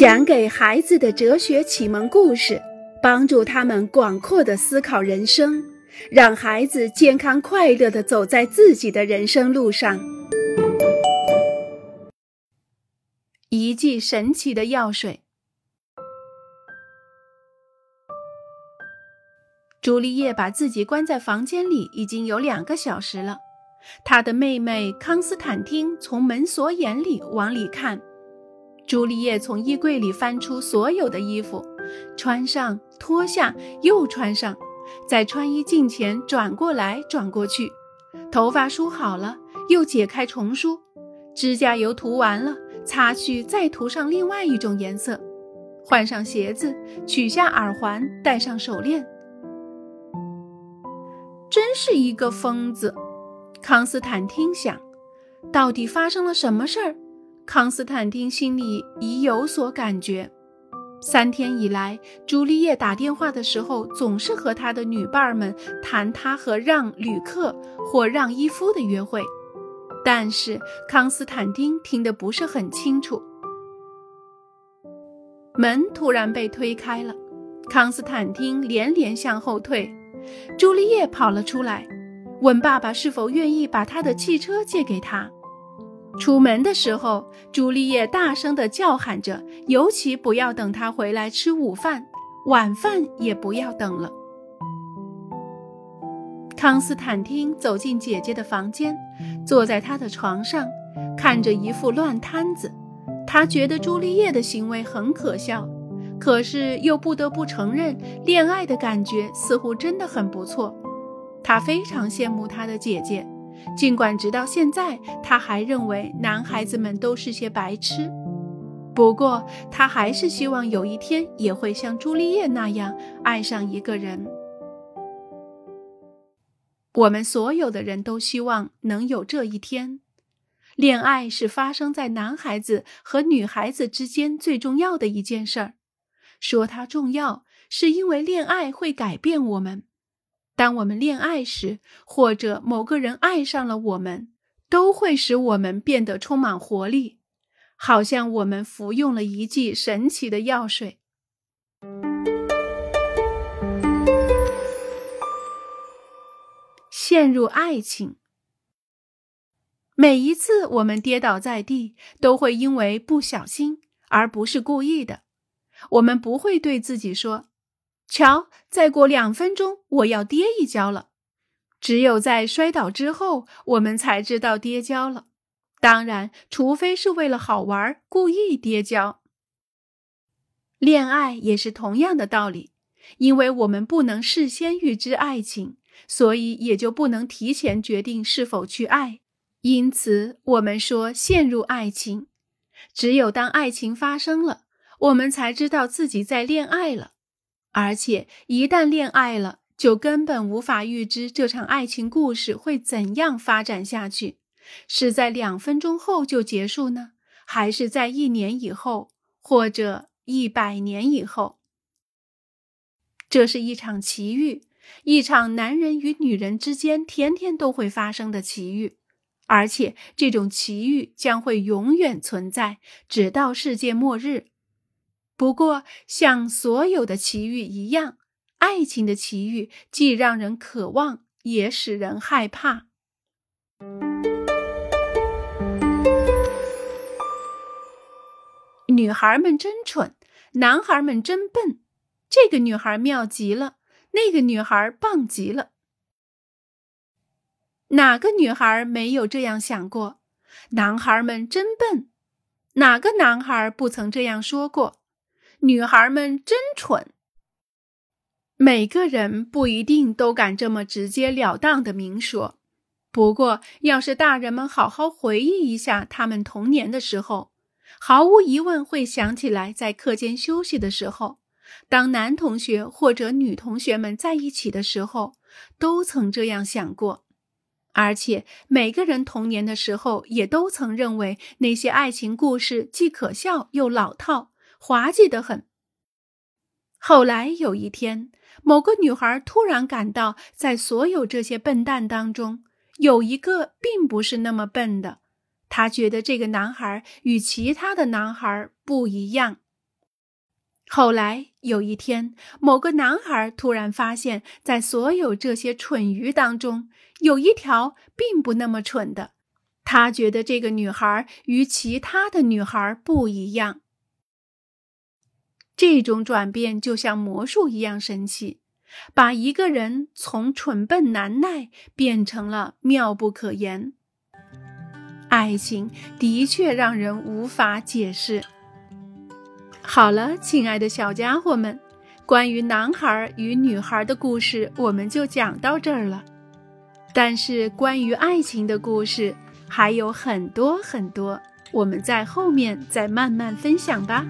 讲给孩子的哲学启蒙故事，帮助他们广阔的思考人生，让孩子健康快乐的走在自己的人生路上。一剂神奇的药水。朱丽叶把自己关在房间里已经有两个小时了。她的妹妹康斯坦丁从门锁眼里往里看。朱丽叶从衣柜里翻出所有的衣服，穿上、脱下，又穿上，在穿衣镜前转过来转过去。头发梳好了，又解开重梳；指甲油涂完了，擦去，再涂上另外一种颜色。换上鞋子，取下耳环，戴上手链。真是一个疯子，康斯坦丁想。到底发生了什么事儿？康斯坦丁心里已有所感觉。三天以来，朱丽叶打电话的时候，总是和他的女伴们谈他和让旅客或让伊夫的约会，但是康斯坦丁听得不是很清楚。门突然被推开了，康斯坦丁连连向后退。朱丽叶跑了出来，问爸爸是否愿意把他的汽车借给他。出门的时候，朱丽叶大声地叫喊着：“尤其不要等他回来吃午饭，晚饭也不要等了。”康斯坦丁走进姐姐的房间，坐在她的床上，看着一副乱摊子。他觉得朱丽叶的行为很可笑。可是又不得不承认，恋爱的感觉似乎真的很不错。他非常羡慕他的姐姐，尽管直到现在他还认为男孩子们都是些白痴。不过他还是希望有一天也会像朱丽叶那样爱上一个人。我们所有的人都希望能有这一天。恋爱是发生在男孩子和女孩子之间最重要的一件事儿。说它重要，是因为恋爱会改变我们。当我们恋爱时，或者某个人爱上了我们，都会使我们变得充满活力，好像我们服用了一剂神奇的药水。陷入爱情，每一次我们跌倒在地，都会因为不小心，而不是故意的。我们不会对自己说：“瞧，再过两分钟我要跌一跤了。”只有在摔倒之后，我们才知道跌跤了。当然，除非是为了好玩，故意跌跤。恋爱也是同样的道理，因为我们不能事先预知爱情，所以也就不能提前决定是否去爱。因此，我们说陷入爱情，只有当爱情发生了。我们才知道自己在恋爱了，而且一旦恋爱了，就根本无法预知这场爱情故事会怎样发展下去，是在两分钟后就结束呢，还是在一年以后，或者一百年以后？这是一场奇遇，一场男人与女人之间天天都会发生的奇遇，而且这种奇遇将会永远存在，直到世界末日。不过，像所有的奇遇一样，爱情的奇遇既让人渴望，也使人害怕。女孩们真蠢，男孩们真笨。这个女孩妙极了，那个女孩棒极了。哪个女孩没有这样想过？男孩们真笨，哪个男孩不曾这样说过？女孩们真蠢。每个人不一定都敢这么直截了当的明说。不过，要是大人们好好回忆一下他们童年的时候，毫无疑问会想起来，在课间休息的时候，当男同学或者女同学们在一起的时候，都曾这样想过。而且，每个人童年的时候也都曾认为那些爱情故事既可笑又老套。滑稽的很。后来有一天，某个女孩突然感到，在所有这些笨蛋当中，有一个并不是那么笨的。她觉得这个男孩与其他的男孩不一样。后来有一天，某个男孩突然发现，在所有这些蠢鱼当中，有一条并不那么蠢的。他觉得这个女孩与其他的女孩不一样。这种转变就像魔术一样神奇，把一个人从蠢笨难耐变成了妙不可言。爱情的确让人无法解释。好了，亲爱的小家伙们，关于男孩与女孩的故事我们就讲到这儿了。但是关于爱情的故事还有很多很多，我们在后面再慢慢分享吧。